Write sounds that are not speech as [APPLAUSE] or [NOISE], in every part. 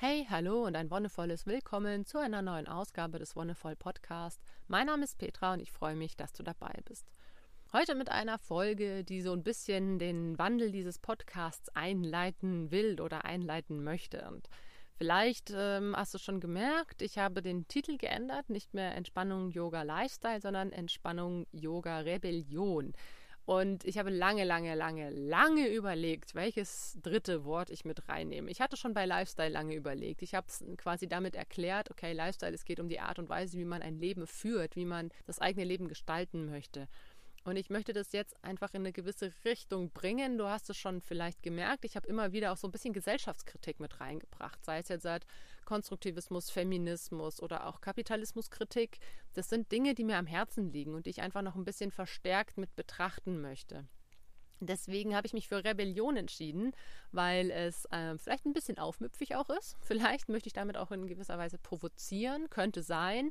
Hey, hallo und ein wonnevolles Willkommen zu einer neuen Ausgabe des Wonnevoll Podcast. Mein Name ist Petra und ich freue mich, dass du dabei bist. Heute mit einer Folge, die so ein bisschen den Wandel dieses Podcasts einleiten will oder einleiten möchte. Und vielleicht ähm, hast du schon gemerkt, ich habe den Titel geändert, nicht mehr Entspannung Yoga Lifestyle, sondern Entspannung Yoga Rebellion. Und ich habe lange, lange, lange, lange überlegt, welches dritte Wort ich mit reinnehme. Ich hatte schon bei Lifestyle lange überlegt. Ich habe es quasi damit erklärt, okay, Lifestyle, es geht um die Art und Weise, wie man ein Leben führt, wie man das eigene Leben gestalten möchte. Und ich möchte das jetzt einfach in eine gewisse Richtung bringen. Du hast es schon vielleicht gemerkt. Ich habe immer wieder auch so ein bisschen Gesellschaftskritik mit reingebracht. Sei es jetzt seit Konstruktivismus, Feminismus oder auch Kapitalismuskritik. Das sind Dinge, die mir am Herzen liegen und die ich einfach noch ein bisschen verstärkt mit betrachten möchte. Deswegen habe ich mich für Rebellion entschieden, weil es äh, vielleicht ein bisschen aufmüpfig auch ist. Vielleicht möchte ich damit auch in gewisser Weise provozieren, könnte sein.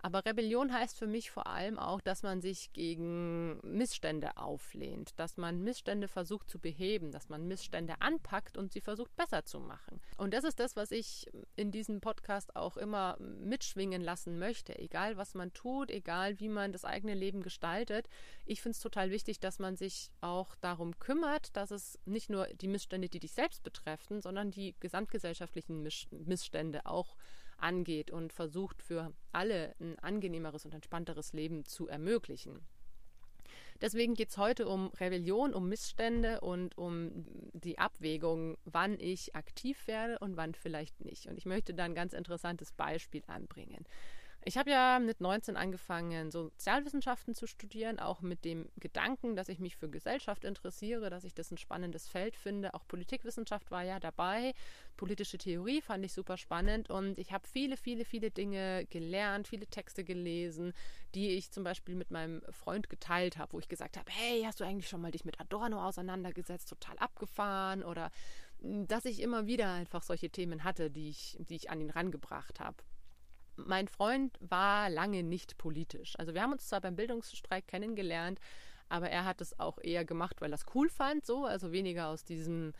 Aber Rebellion heißt für mich vor allem auch, dass man sich gegen Missstände auflehnt, dass man Missstände versucht zu beheben, dass man Missstände anpackt und sie versucht besser zu machen. Und das ist das, was ich in diesem Podcast auch immer mitschwingen lassen möchte. Egal, was man tut, egal, wie man das eigene Leben gestaltet. Ich finde es total wichtig, dass man sich auch darum kümmert, dass es nicht nur die Missstände, die dich selbst betreffen, sondern die gesamtgesellschaftlichen Missstände auch angeht und versucht für alle ein angenehmeres und entspannteres Leben zu ermöglichen. Deswegen geht es heute um Rebellion, um Missstände und um die Abwägung, wann ich aktiv werde und wann vielleicht nicht. Und ich möchte da ein ganz interessantes Beispiel anbringen. Ich habe ja mit 19 angefangen, Sozialwissenschaften zu studieren, auch mit dem Gedanken, dass ich mich für Gesellschaft interessiere, dass ich das ein spannendes Feld finde. Auch Politikwissenschaft war ja dabei. Politische Theorie fand ich super spannend und ich habe viele, viele, viele Dinge gelernt, viele Texte gelesen, die ich zum Beispiel mit meinem Freund geteilt habe, wo ich gesagt habe, hey, hast du eigentlich schon mal dich mit Adorno auseinandergesetzt, total abgefahren oder hm, dass ich immer wieder einfach solche Themen hatte, die ich, die ich an ihn rangebracht habe mein Freund war lange nicht politisch. Also wir haben uns zwar beim Bildungsstreik kennengelernt, aber er hat es auch eher gemacht, weil er es cool fand, so, also weniger aus diesem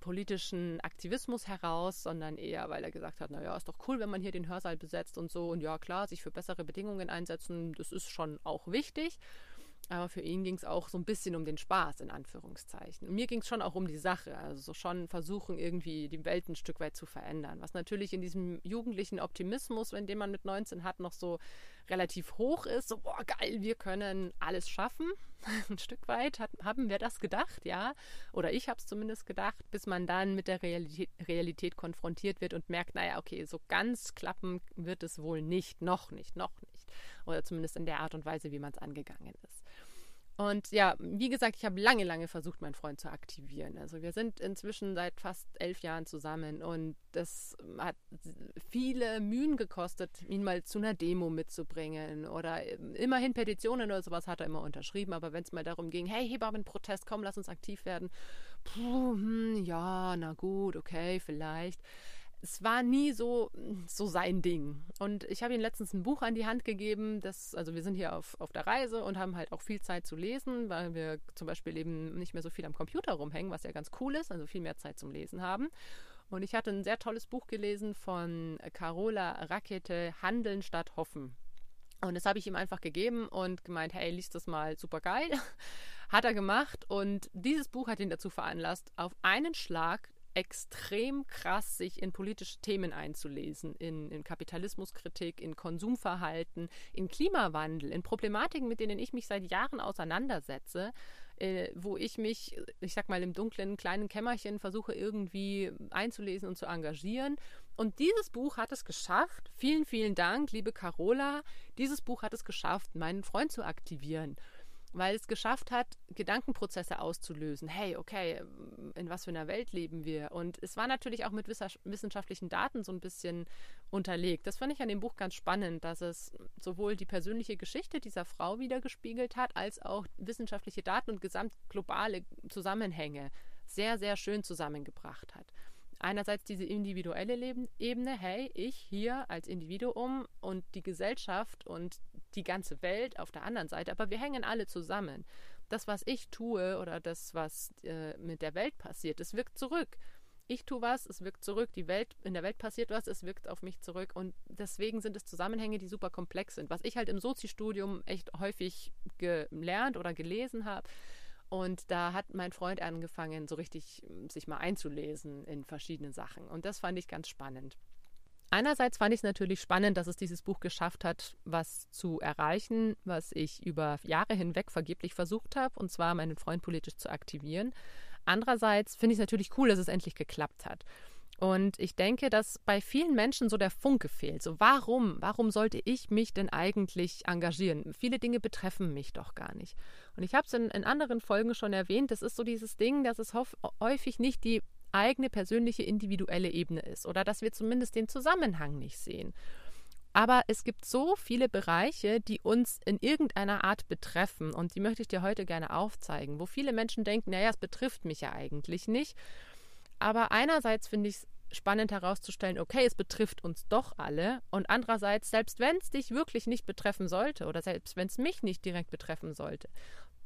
politischen Aktivismus heraus, sondern eher, weil er gesagt hat, naja, ist doch cool, wenn man hier den Hörsaal besetzt und so und ja, klar, sich für bessere Bedingungen einsetzen, das ist schon auch wichtig. Aber für ihn ging es auch so ein bisschen um den Spaß, in Anführungszeichen. Und mir ging es schon auch um die Sache, also so schon versuchen, irgendwie die Welt ein Stück weit zu verändern. Was natürlich in diesem jugendlichen Optimismus, wenn den man mit 19 hat, noch so relativ hoch ist. So, boah, geil, wir können alles schaffen. [LAUGHS] ein Stück weit hat, haben wir das gedacht, ja. Oder ich habe es zumindest gedacht, bis man dann mit der Realität, Realität konfrontiert wird und merkt, naja, okay, so ganz klappen wird es wohl nicht, noch nicht, noch nicht. Oder zumindest in der Art und Weise, wie man es angegangen ist. Und ja, wie gesagt, ich habe lange, lange versucht, meinen Freund zu aktivieren. Also wir sind inzwischen seit fast elf Jahren zusammen und das hat viele Mühen gekostet, ihn mal zu einer Demo mitzubringen oder immerhin Petitionen oder sowas hat er immer unterschrieben. Aber wenn es mal darum ging, hey, Hebammenprotest, komm, lass uns aktiv werden. Puh, hm, ja, na gut, okay, vielleicht es war nie so, so sein Ding. Und ich habe ihm letztens ein Buch an die Hand gegeben. Das, also wir sind hier auf, auf der Reise und haben halt auch viel Zeit zu lesen, weil wir zum Beispiel eben nicht mehr so viel am Computer rumhängen, was ja ganz cool ist, also viel mehr Zeit zum Lesen haben. Und ich hatte ein sehr tolles Buch gelesen von Carola Rakete, Handeln statt Hoffen. Und das habe ich ihm einfach gegeben und gemeint, hey, liest das mal, super geil. [LAUGHS] Hat er gemacht und dieses Buch hat ihn dazu veranlasst, auf einen Schlag extrem krass, sich in politische Themen einzulesen, in, in Kapitalismuskritik, in Konsumverhalten, in Klimawandel, in Problematiken, mit denen ich mich seit Jahren auseinandersetze, äh, wo ich mich, ich sag mal, im dunklen kleinen Kämmerchen versuche irgendwie einzulesen und zu engagieren. Und dieses Buch hat es geschafft, vielen, vielen Dank, liebe Carola, dieses Buch hat es geschafft, meinen Freund zu aktivieren weil es geschafft hat, Gedankenprozesse auszulösen. Hey, okay, in was für einer Welt leben wir? Und es war natürlich auch mit wissenschaftlichen Daten so ein bisschen unterlegt. Das fand ich an dem Buch ganz spannend, dass es sowohl die persönliche Geschichte dieser Frau wiedergespiegelt hat, als auch wissenschaftliche Daten und gesamtglobale Zusammenhänge sehr, sehr schön zusammengebracht hat einerseits diese individuelle Ebene, hey, ich hier als Individuum und die Gesellschaft und die ganze Welt auf der anderen Seite, aber wir hängen alle zusammen. Das, was ich tue oder das, was äh, mit der Welt passiert, das wirkt zurück. Ich tue was, es wirkt zurück, die Welt, in der Welt passiert was, es wirkt auf mich zurück. Und deswegen sind es Zusammenhänge, die super komplex sind. Was ich halt im Sozi-Studium echt häufig gelernt oder gelesen habe. Und da hat mein Freund angefangen, so richtig sich mal einzulesen in verschiedene Sachen. Und das fand ich ganz spannend. Einerseits fand ich es natürlich spannend, dass es dieses Buch geschafft hat, was zu erreichen, was ich über Jahre hinweg vergeblich versucht habe, und zwar meinen Freund politisch zu aktivieren. Andererseits finde ich es natürlich cool, dass es endlich geklappt hat. Und ich denke, dass bei vielen Menschen so der Funke fehlt. So, warum? Warum sollte ich mich denn eigentlich engagieren? Viele Dinge betreffen mich doch gar nicht. Und ich habe es in, in, anderen Folgen schon erwähnt, das ist so dieses Ding, dass es häufig nicht die eigene persönliche individuelle Ebene ist oder dass wir zumindest den Zusammenhang nicht sehen. Aber es gibt so viele Bereiche, die uns in irgendeiner Art betreffen und die möchte ich dir heute gerne aufzeigen, wo viele Menschen denken, naja, es betrifft mich ja eigentlich nicht. Aber einerseits finde ich es spannend herauszustellen, okay, es betrifft uns doch alle. Und andererseits, selbst wenn es dich wirklich nicht betreffen sollte oder selbst wenn es mich nicht direkt betreffen sollte,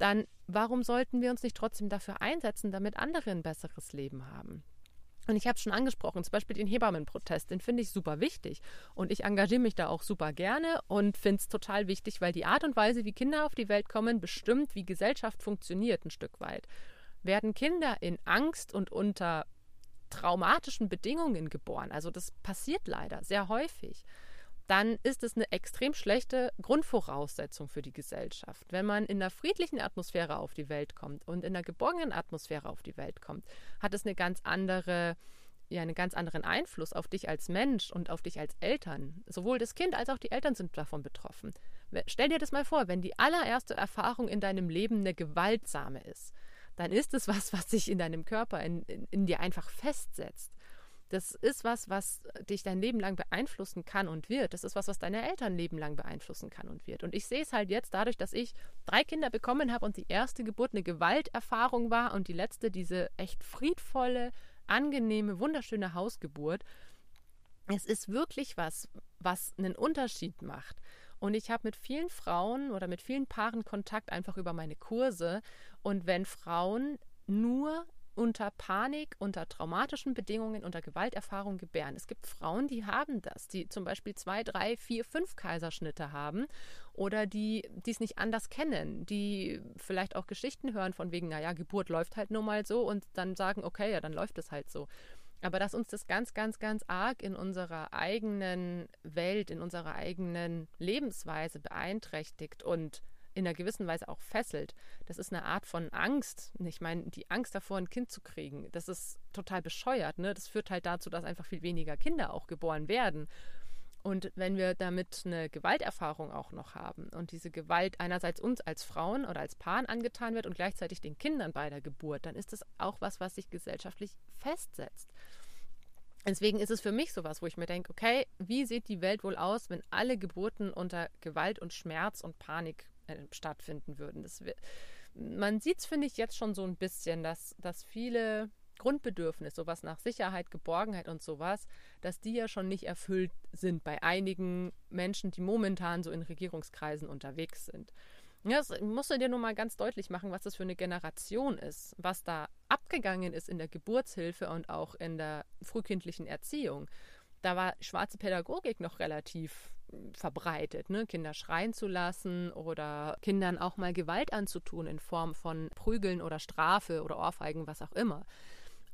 dann warum sollten wir uns nicht trotzdem dafür einsetzen, damit andere ein besseres Leben haben? Und ich habe es schon angesprochen, zum Beispiel den Hebammenprotest, den finde ich super wichtig. Und ich engagiere mich da auch super gerne und finde es total wichtig, weil die Art und Weise, wie Kinder auf die Welt kommen, bestimmt, wie Gesellschaft funktioniert ein Stück weit. Werden Kinder in Angst und unter traumatischen Bedingungen geboren, also das passiert leider sehr häufig, dann ist es eine extrem schlechte Grundvoraussetzung für die Gesellschaft. Wenn man in einer friedlichen Atmosphäre auf die Welt kommt und in einer geborgenen Atmosphäre auf die Welt kommt, hat es eine ganz andere ja, einen ganz anderen Einfluss auf dich als Mensch und auf dich als Eltern. Sowohl das Kind als auch die Eltern sind davon betroffen. Stell dir das mal vor, wenn die allererste Erfahrung in deinem Leben eine gewaltsame ist, dann ist es was, was sich in deinem Körper, in, in, in dir einfach festsetzt. Das ist was, was dich dein Leben lang beeinflussen kann und wird. Das ist was, was deine Eltern Leben lang beeinflussen kann und wird. Und ich sehe es halt jetzt dadurch, dass ich drei Kinder bekommen habe und die erste Geburt eine Gewalterfahrung war und die letzte diese echt friedvolle, angenehme, wunderschöne Hausgeburt. Es ist wirklich was, was einen Unterschied macht. Und ich habe mit vielen Frauen oder mit vielen Paaren Kontakt einfach über meine Kurse. Und wenn Frauen nur unter Panik, unter traumatischen Bedingungen, unter Gewalterfahrung gebären. Es gibt Frauen, die haben das, die zum Beispiel zwei, drei, vier, fünf Kaiserschnitte haben oder die es nicht anders kennen, die vielleicht auch Geschichten hören von wegen, naja, Geburt läuft halt nur mal so und dann sagen, okay, ja, dann läuft es halt so. Aber dass uns das ganz, ganz, ganz arg in unserer eigenen Welt, in unserer eigenen Lebensweise beeinträchtigt und in einer gewissen Weise auch fesselt. Das ist eine Art von Angst. Ich meine, die Angst davor, ein Kind zu kriegen, das ist total bescheuert. Ne? Das führt halt dazu, dass einfach viel weniger Kinder auch geboren werden. Und wenn wir damit eine Gewalterfahrung auch noch haben und diese Gewalt einerseits uns als Frauen oder als Paaren angetan wird und gleichzeitig den Kindern bei der Geburt, dann ist das auch was, was sich gesellschaftlich festsetzt. Deswegen ist es für mich sowas, wo ich mir denke, okay, wie sieht die Welt wohl aus, wenn alle Geburten unter Gewalt und Schmerz und Panik stattfinden würden. Das, man sieht es, finde ich, jetzt schon so ein bisschen, dass, dass viele Grundbedürfnisse, sowas nach Sicherheit, Geborgenheit und sowas, dass die ja schon nicht erfüllt sind bei einigen Menschen, die momentan so in Regierungskreisen unterwegs sind. Ja, das musst du dir nur mal ganz deutlich machen, was das für eine Generation ist, was da abgegangen ist in der Geburtshilfe und auch in der frühkindlichen Erziehung. Da war schwarze Pädagogik noch relativ verbreitet, ne? Kinder schreien zu lassen oder Kindern auch mal Gewalt anzutun in Form von Prügeln oder Strafe oder Ohrfeigen, was auch immer.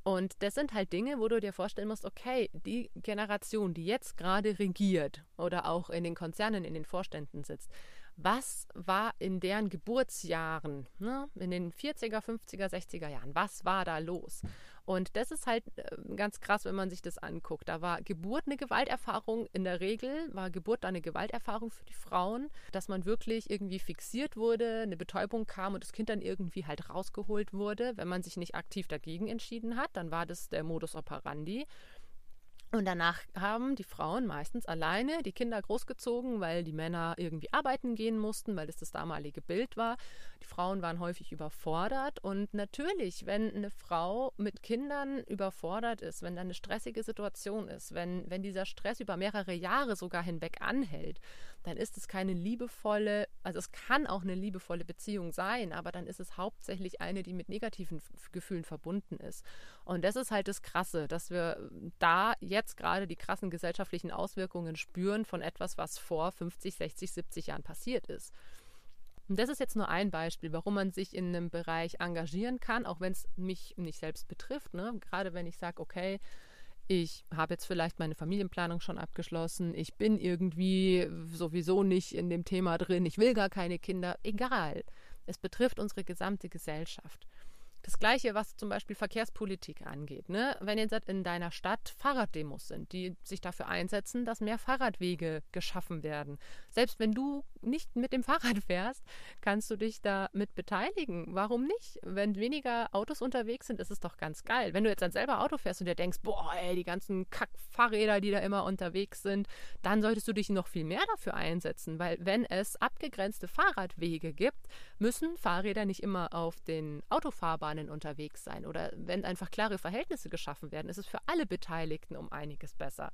Und das sind halt Dinge, wo du dir vorstellen musst, okay, die Generation, die jetzt gerade regiert oder auch in den Konzernen, in den Vorständen sitzt, was war in deren Geburtsjahren, ne, in den 40er, 50er, 60er Jahren, was war da los? Und das ist halt äh, ganz krass, wenn man sich das anguckt. Da war Geburt eine Gewalterfahrung. In der Regel war Geburt eine Gewalterfahrung für die Frauen, dass man wirklich irgendwie fixiert wurde, eine Betäubung kam und das Kind dann irgendwie halt rausgeholt wurde. Wenn man sich nicht aktiv dagegen entschieden hat, dann war das der Modus operandi. Und danach haben die Frauen meistens alleine die Kinder großgezogen, weil die Männer irgendwie arbeiten gehen mussten, weil das das damalige Bild war. Die Frauen waren häufig überfordert. Und natürlich, wenn eine Frau mit Kindern überfordert ist, wenn da eine stressige Situation ist, wenn, wenn dieser Stress über mehrere Jahre sogar hinweg anhält, dann ist es keine liebevolle, also es kann auch eine liebevolle Beziehung sein, aber dann ist es hauptsächlich eine, die mit negativen Gefühlen verbunden ist. Und das ist halt das Krasse, dass wir da jetzt gerade die krassen gesellschaftlichen Auswirkungen spüren von etwas, was vor 50, 60, 70 Jahren passiert ist. Und das ist jetzt nur ein Beispiel, warum man sich in einem Bereich engagieren kann, auch wenn es mich nicht selbst betrifft. Ne? Gerade wenn ich sage, okay, ich habe jetzt vielleicht meine Familienplanung schon abgeschlossen, ich bin irgendwie sowieso nicht in dem Thema drin, ich will gar keine Kinder, egal. Es betrifft unsere gesamte Gesellschaft. Das Gleiche, was zum Beispiel Verkehrspolitik angeht. Ne? Wenn jetzt in deiner Stadt Fahrraddemos sind, die sich dafür einsetzen, dass mehr Fahrradwege geschaffen werden. Selbst wenn du nicht mit dem Fahrrad fährst, kannst du dich damit beteiligen. Warum nicht? Wenn weniger Autos unterwegs sind, ist es doch ganz geil. Wenn du jetzt dann selber Auto fährst und dir denkst, boah, ey, die ganzen Kack-Fahrräder, die da immer unterwegs sind, dann solltest du dich noch viel mehr dafür einsetzen, weil wenn es abgegrenzte Fahrradwege gibt, müssen Fahrräder nicht immer auf den Autofahrbahnen Bahnen unterwegs sein oder wenn einfach klare Verhältnisse geschaffen werden, ist es für alle Beteiligten um einiges besser.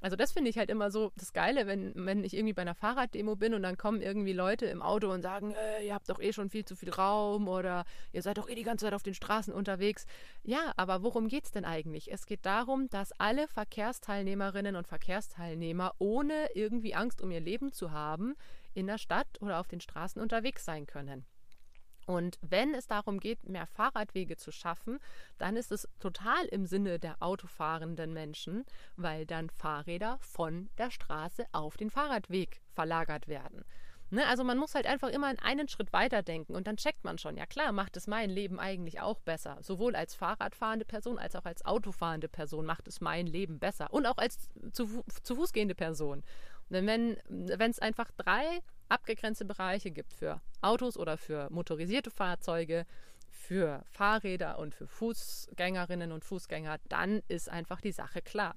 Also das finde ich halt immer so das Geile, wenn, wenn ich irgendwie bei einer Fahrraddemo bin und dann kommen irgendwie Leute im Auto und sagen, äh, ihr habt doch eh schon viel zu viel Raum oder ihr seid doch eh die ganze Zeit auf den Straßen unterwegs. Ja, aber worum geht es denn eigentlich? Es geht darum, dass alle Verkehrsteilnehmerinnen und Verkehrsteilnehmer ohne irgendwie Angst um ihr Leben zu haben, in der Stadt oder auf den Straßen unterwegs sein können. Und wenn es darum geht, mehr Fahrradwege zu schaffen, dann ist es total im Sinne der autofahrenden Menschen, weil dann Fahrräder von der Straße auf den Fahrradweg verlagert werden. Ne? Also man muss halt einfach immer einen Schritt weiter denken und dann checkt man schon, ja klar, macht es mein Leben eigentlich auch besser. Sowohl als Fahrradfahrende Person als auch als Autofahrende Person macht es mein Leben besser und auch als zu, zu Fuß gehende Person. Denn wenn es einfach drei abgegrenzte Bereiche gibt für Autos oder für motorisierte Fahrzeuge, für Fahrräder und für Fußgängerinnen und Fußgänger, dann ist einfach die Sache klar.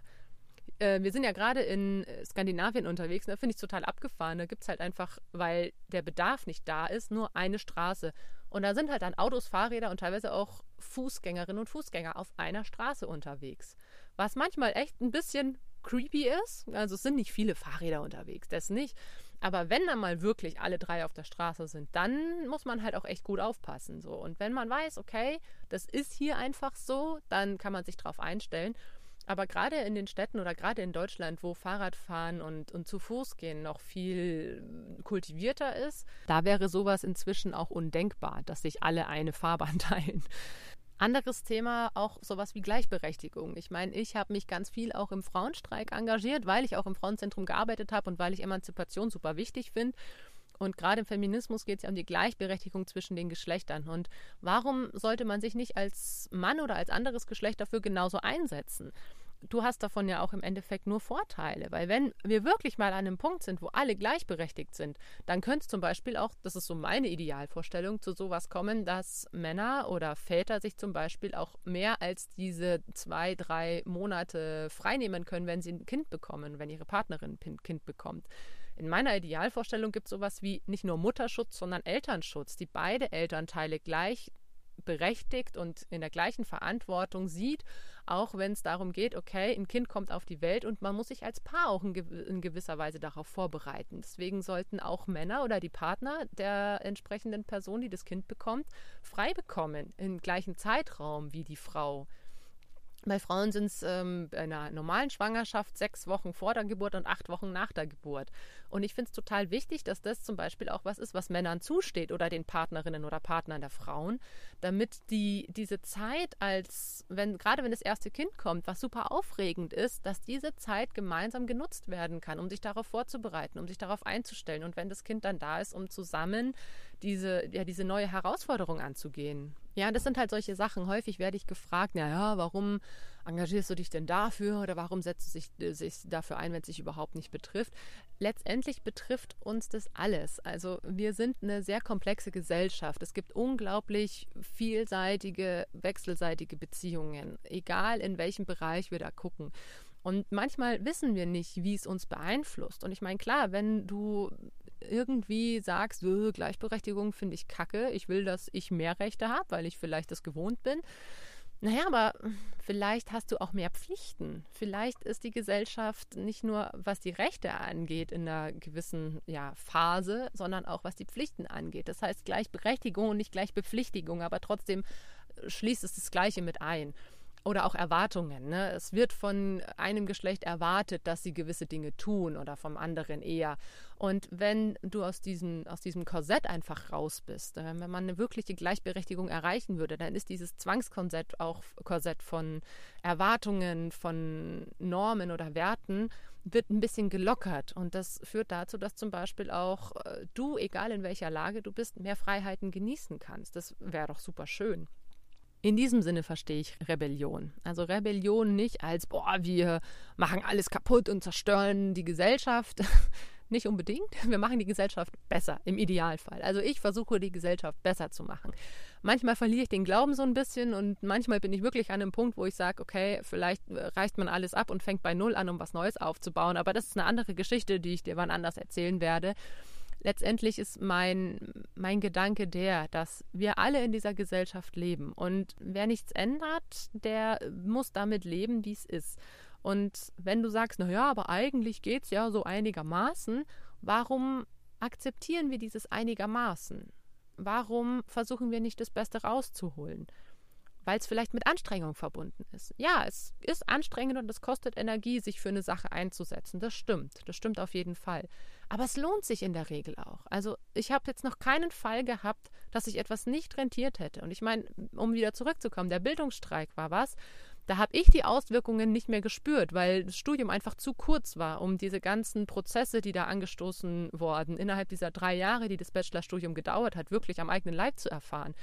Äh, wir sind ja gerade in Skandinavien unterwegs, da ne, finde ich total abgefahren. Da gibt es halt einfach, weil der Bedarf nicht da ist, nur eine Straße. Und da sind halt dann Autos, Fahrräder und teilweise auch Fußgängerinnen und Fußgänger auf einer Straße unterwegs. Was manchmal echt ein bisschen creepy ist. Also es sind nicht viele Fahrräder unterwegs, das nicht. Aber wenn dann mal wirklich alle drei auf der Straße sind, dann muss man halt auch echt gut aufpassen. So. Und wenn man weiß, okay, das ist hier einfach so, dann kann man sich darauf einstellen. Aber gerade in den Städten oder gerade in Deutschland, wo Fahrradfahren und, und zu Fuß gehen noch viel kultivierter ist, da wäre sowas inzwischen auch undenkbar, dass sich alle eine Fahrbahn [LAUGHS] teilen. Anderes Thema, auch sowas wie Gleichberechtigung. Ich meine, ich habe mich ganz viel auch im Frauenstreik engagiert, weil ich auch im Frauenzentrum gearbeitet habe und weil ich Emanzipation super wichtig finde. Und gerade im Feminismus geht es ja um die Gleichberechtigung zwischen den Geschlechtern. Und warum sollte man sich nicht als Mann oder als anderes Geschlecht dafür genauso einsetzen? Du hast davon ja auch im Endeffekt nur Vorteile. Weil wenn wir wirklich mal an einem Punkt sind, wo alle gleichberechtigt sind, dann könnte es zum Beispiel auch, das ist so meine Idealvorstellung, zu sowas kommen, dass Männer oder Väter sich zum Beispiel auch mehr als diese zwei, drei Monate freinehmen können, wenn sie ein Kind bekommen, wenn ihre Partnerin ein Kind bekommt. In meiner Idealvorstellung gibt es sowas wie nicht nur Mutterschutz, sondern Elternschutz, die beide Elternteile gleich berechtigt und in der gleichen Verantwortung sieht auch wenn es darum geht, okay, ein Kind kommt auf die Welt und man muss sich als Paar auch in, gewisser Weise darauf vorbereiten. Deswegen sollten auch Männer oder die Partner der entsprechenden Person, die das Kind bekommt, frei bekommen im gleichen Zeitraum wie die Frau. Bei Frauen sind es ähm, bei einer normalen Schwangerschaft sechs Wochen vor der Geburt und acht Wochen nach der Geburt. Und ich finde es total wichtig, dass das zum Beispiel auch was ist, was Männern zusteht oder den Partnerinnen oder Partnern der Frauen, damit die diese Zeit als, wenn, gerade wenn das erste Kind kommt, was super aufregend ist, dass diese Zeit gemeinsam genutzt werden kann, um sich darauf vorzubereiten, um sich darauf einzustellen und wenn das Kind dann da ist, um zusammen diese, ja, diese neue Herausforderung anzugehen. Ja, das sind halt solche Sachen. Häufig werde ich gefragt, naja, warum engagierst du dich denn dafür oder warum setzt du dich, äh, sich dafür ein, wenn es sich überhaupt nicht betrifft? Letztendlich betrifft uns das alles. Also wir sind eine sehr komplexe Gesellschaft. Es gibt unglaublich vielseitige, wechselseitige Beziehungen, egal in welchem Bereich wir da gucken. Und manchmal wissen wir nicht, wie es uns beeinflusst. Und ich meine, klar, wenn du irgendwie sagst, äh, Gleichberechtigung finde ich kacke, ich will, dass ich mehr Rechte habe, weil ich vielleicht das gewohnt bin, naja, aber vielleicht hast du auch mehr Pflichten. Vielleicht ist die Gesellschaft nicht nur, was die Rechte angeht, in einer gewissen ja, Phase, sondern auch, was die Pflichten angeht. Das heißt Gleichberechtigung und nicht Gleichbepflichtigung, aber trotzdem schließt es das Gleiche mit ein oder auch Erwartungen. Ne? Es wird von einem Geschlecht erwartet, dass sie gewisse Dinge tun oder vom anderen eher. Und wenn du aus diesem, aus diesem Korsett einfach raus bist, äh, wenn man eine wirkliche Gleichberechtigung erreichen würde, dann ist dieses Zwangskorsett auch Korsett von Erwartungen, von Normen oder Werten, wird ein bisschen gelockert. Und das führt dazu, dass zum Beispiel auch äh, du, egal in welcher Lage du bist, mehr Freiheiten genießen kannst. Das wäre doch super schön. In diesem Sinne verstehe ich Rebellion. Also Rebellion nicht als, boah, wir machen alles kaputt und zerstören die Gesellschaft. [LAUGHS] nicht unbedingt. Wir machen die Gesellschaft besser, im Idealfall. Also ich versuche, die Gesellschaft besser zu machen. Manchmal verliere ich den Glauben so ein bisschen und manchmal bin ich wirklich an einem Punkt, wo ich sage, okay, vielleicht reißt man alles ab und fängt bei Null an, um was Neues aufzubauen. Aber das ist eine andere Geschichte, die ich dir wann anders erzählen werde letztendlich ist mein, mein Gedanke der, dass wir alle in dieser Gesellschaft leben und wer nichts ändert, der muss damit leben, wie es ist. Und wenn du sagst, naja, aber eigentlich geht es ja so einigermaßen, warum akzeptieren wir dieses einigermaßen? Warum versuchen wir nicht das Beste rauszuholen? Weil es vielleicht mit Anstrengung verbunden ist. Ja, es ist anstrengend und es kostet Energie, sich für eine Sache einzusetzen. Das stimmt, das stimmt auf jeden Fall. Aber es lohnt sich in der Regel auch. Also ich habe jetzt noch keinen Fall gehabt, dass sich etwas nicht rentiert hätte. Und ich meine, um wieder zurückzukommen, der Bildungsstreik war was. Da habe ich die Auswirkungen nicht mehr gespürt, weil das Studium einfach zu kurz war, um diese ganzen Prozesse, die da angestoßen wurden, innerhalb dieser drei Jahre, die das Bachelorstudium gedauert hat, wirklich am eigenen Leib zu erfahren.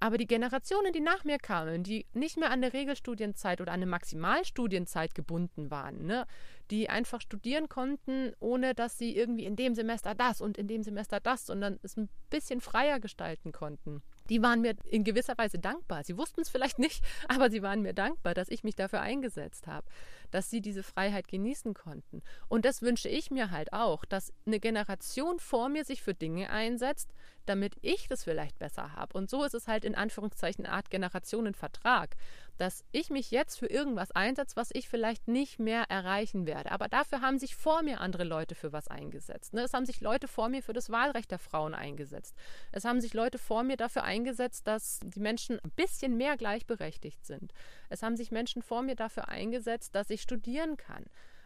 Aber die Generationen, die nach mir kamen, die nicht mehr an eine Regelstudienzeit oder an eine Maximalstudienzeit gebunden waren, ne, die einfach studieren konnten, ohne dass sie irgendwie in dem Semester das und in dem Semester das, sondern es ein bisschen freier gestalten konnten die waren mir in gewisser Weise dankbar. Sie wussten es vielleicht nicht, [LAUGHS] aber sie waren mir dankbar, dass ich mich dafür eingesetzt habe, dass sie diese Freiheit genießen konnten. Und das wünsche ich mir halt auch, dass eine Generation vor mir sich für Dinge einsetzt, damit ich das vielleicht besser habe. Und so ist es halt in Anführungszeichen eine Art Generationenvertrag, dass ich mich jetzt für irgendwas einsetze, was ich vielleicht nicht mehr erreichen werde. Aber dafür haben sich vor mir andere Leute für was eingesetzt. Ne? Es haben sich Leute vor mir für das Wahlrecht der Frauen eingesetzt. Es haben sich Leute vor mir dafür eingesetzt, dass die Menschen ein bisschen mehr gleichberechtigt sind. Es haben sich Menschen vor mir dafür eingesetzt, dass ich studieren kann.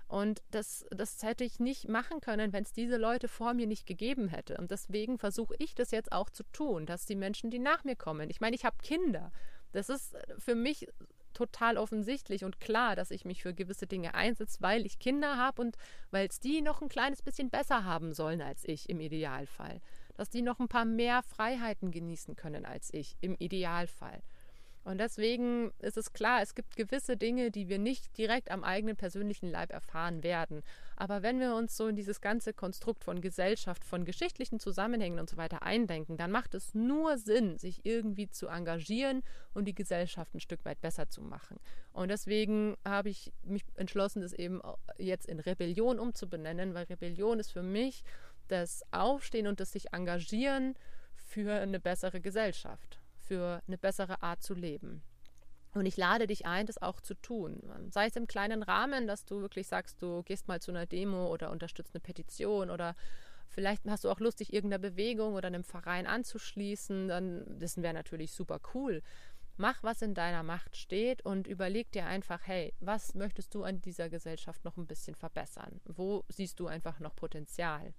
Und das, das hätte ich nicht machen können, wenn es diese Leute vor mir nicht gegeben hätte. Und deswegen versuche ich das jetzt auch zu tun, dass die Menschen, die nach mir kommen, ich meine, ich habe Kinder. Das ist für mich total offensichtlich und klar, dass ich mich für gewisse Dinge einsetze, weil ich Kinder habe und weil es die noch ein kleines bisschen besser haben sollen als ich im Idealfall. Dass die noch ein paar mehr Freiheiten genießen können als ich im Idealfall. Und deswegen ist es klar, es gibt gewisse Dinge, die wir nicht direkt am eigenen persönlichen Leib erfahren werden. Aber wenn wir uns so in dieses ganze Konstrukt von Gesellschaft, von geschichtlichen Zusammenhängen und so weiter eindenken, dann macht es nur Sinn, sich irgendwie zu engagieren und die Gesellschaft ein Stück weit besser zu machen. Und deswegen habe ich mich entschlossen, das eben jetzt in Rebellion umzubenennen, weil Rebellion ist für mich das Aufstehen und das sich engagieren für eine bessere Gesellschaft für eine bessere Art zu leben. Und ich lade dich ein, das auch zu tun. Sei es im kleinen Rahmen, dass du wirklich sagst, du gehst mal zu einer Demo oder unterstützt eine Petition oder vielleicht hast du auch Lust, dich irgendeiner Bewegung oder einem Verein anzuschließen. Dann, das wäre natürlich super cool. Mach, was in deiner Macht steht und überleg dir einfach, hey, was möchtest du an dieser Gesellschaft noch ein bisschen verbessern? Wo siehst du einfach noch Potenzial?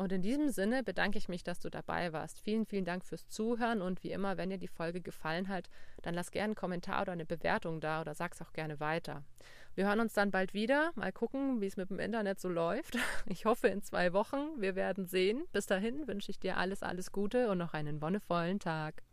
Und in diesem Sinne bedanke ich mich, dass du dabei warst. Vielen, vielen Dank fürs Zuhören und wie immer, wenn dir die Folge gefallen hat, dann lass gerne einen Kommentar oder eine Bewertung da oder sag's auch gerne weiter. Wir hören uns dann bald wieder. Mal gucken, wie es mit dem Internet so läuft. [LAUGHS] Ich hoffe in zwei Wochen. Wir werden sehen. Bis dahin wünsche ich dir alles, alles Gute und noch einen wonnevollen Tag.